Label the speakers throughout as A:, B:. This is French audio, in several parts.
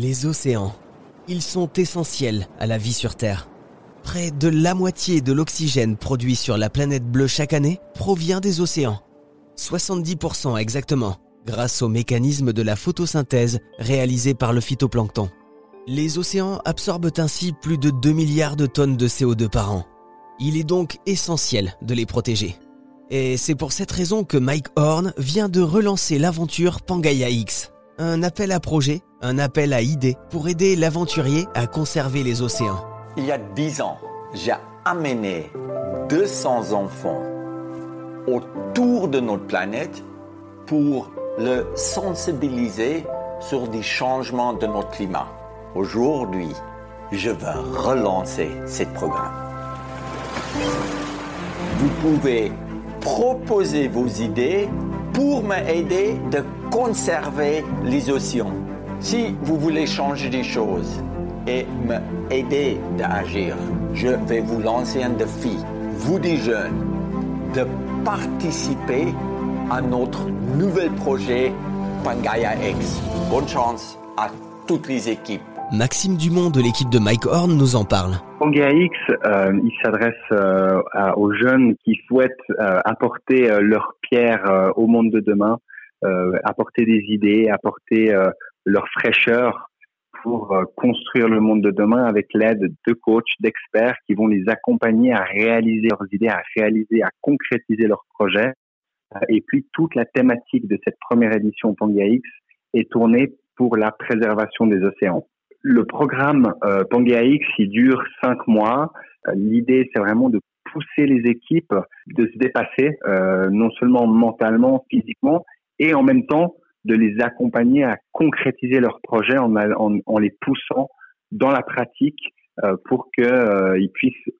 A: Les océans. Ils sont essentiels à la vie sur Terre. Près de la moitié de l'oxygène produit sur la planète bleue chaque année provient des océans. 70% exactement, grâce au mécanisme de la photosynthèse réalisé par le phytoplancton. Les océans absorbent ainsi plus de 2 milliards de tonnes de CO2 par an. Il est donc essentiel de les protéger. Et c'est pour cette raison que Mike Horn vient de relancer l'aventure Pangaea X. Un appel à projet, un appel à idées pour aider l'aventurier à conserver les océans.
B: Il y a dix ans, j'ai amené 200 enfants autour de notre planète pour le sensibiliser sur des changements de notre climat. Aujourd'hui, je veux relancer ce programme. Vous pouvez proposer vos idées pour m'aider de conserver les océans. Si vous voulez changer des choses et m'aider d'agir, je vais vous lancer un défi, vous des jeunes, de participer à notre nouvel projet Pangaea X. Bonne chance à toutes les équipes.
A: Maxime Dumont de l'équipe de Mike Horn nous en parle.
C: Pangaea X, euh, il s'adresse euh, aux jeunes qui souhaitent euh, apporter leur pierre au monde de demain, apporter des idées, apporter leur fraîcheur pour construire le monde de demain avec l'aide de coachs, d'experts qui vont les accompagner à réaliser leurs idées, à réaliser, à concrétiser leurs projets. Et puis toute la thématique de cette première édition Pangaea X est tournée pour la préservation des océans. Le programme euh, Pangea X, il dure cinq mois. Euh, l'idée, c'est vraiment de pousser les équipes de se dépasser, euh, non seulement mentalement, physiquement, et en même temps de les accompagner à concrétiser leurs projets en, les poussant dans la pratique euh, pour qu'ils euh, puissent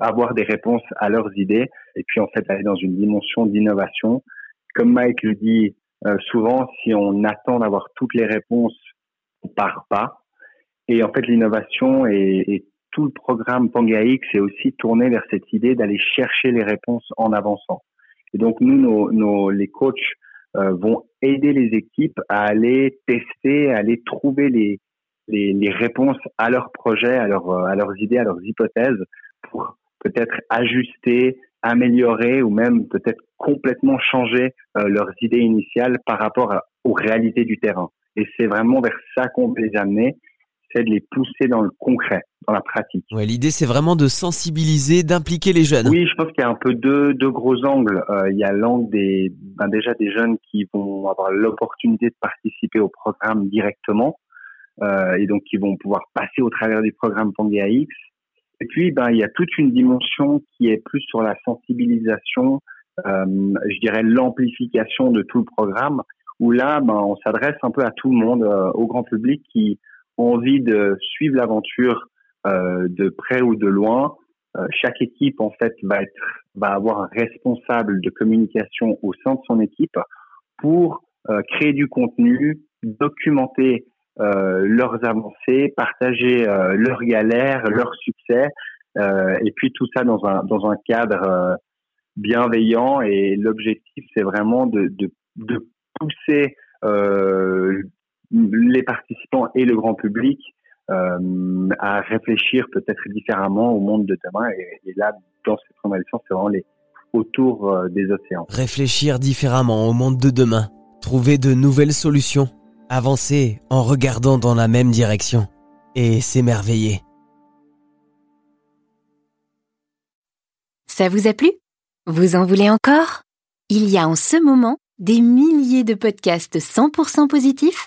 C: avoir des réponses à leurs idées et puis en fait aller dans une dimension d'innovation. Comme Mike le dit euh, souvent, si on attend d'avoir toutes les réponses, on part pas. Et en fait, l'innovation et, tout le programme Pangea X est aussi tourné vers cette idée d'aller chercher les réponses en avançant. Et donc, nous, nos, les coachs vont aider les équipes à aller tester, à aller trouver les, les, les réponses à leurs projets, à, leur, à leurs idées, à leurs hypothèses pour peut-être ajuster, améliorer ou même peut-être complètement changer euh, leurs idées initiales par rapport aux réalités du terrain. Et c'est vraiment vers ça qu'on peut les amener c'est de les pousser dans le concret, dans la pratique.
A: Ouais, l'idée c'est vraiment de sensibiliser, d'impliquer les jeunes.
C: Oui, je pense qu'il y a un peu deux, deux gros angles. Euh, il y a l'angle des, ben déjà des jeunes qui vont avoir l'opportunité de participer au programme directement euh, et donc qui vont pouvoir passer au travers du programme Pangea X. Et puis, ben il y a toute une dimension qui est plus sur la sensibilisation, euh, je dirais l'amplification de tout le programme, où là, ben on s'adresse un peu à tout le monde, au grand public qui envie de suivre l'aventure euh, de près ou de loin, euh, chaque équipe en fait va être va avoir un responsable de communication au sein de son équipe pour euh, créer du contenu, documenter leurs avancées, partager leurs galères, leurs succès, et puis tout ça dans un dans un cadre bienveillant. Et l'objectif c'est vraiment de de, de pousser les participants et le grand public euh, à réfléchir peut-être différemment au monde de demain. Et, là, dans cette formation, c'est vraiment les, autour euh, des océans.
A: Réfléchir différemment au monde de demain, trouver de nouvelles solutions, avancer en regardant dans la même direction et s'émerveiller.
D: Ça vous a plu? Vous en voulez encore? Il y a en ce moment des milliers de podcasts 100% positifs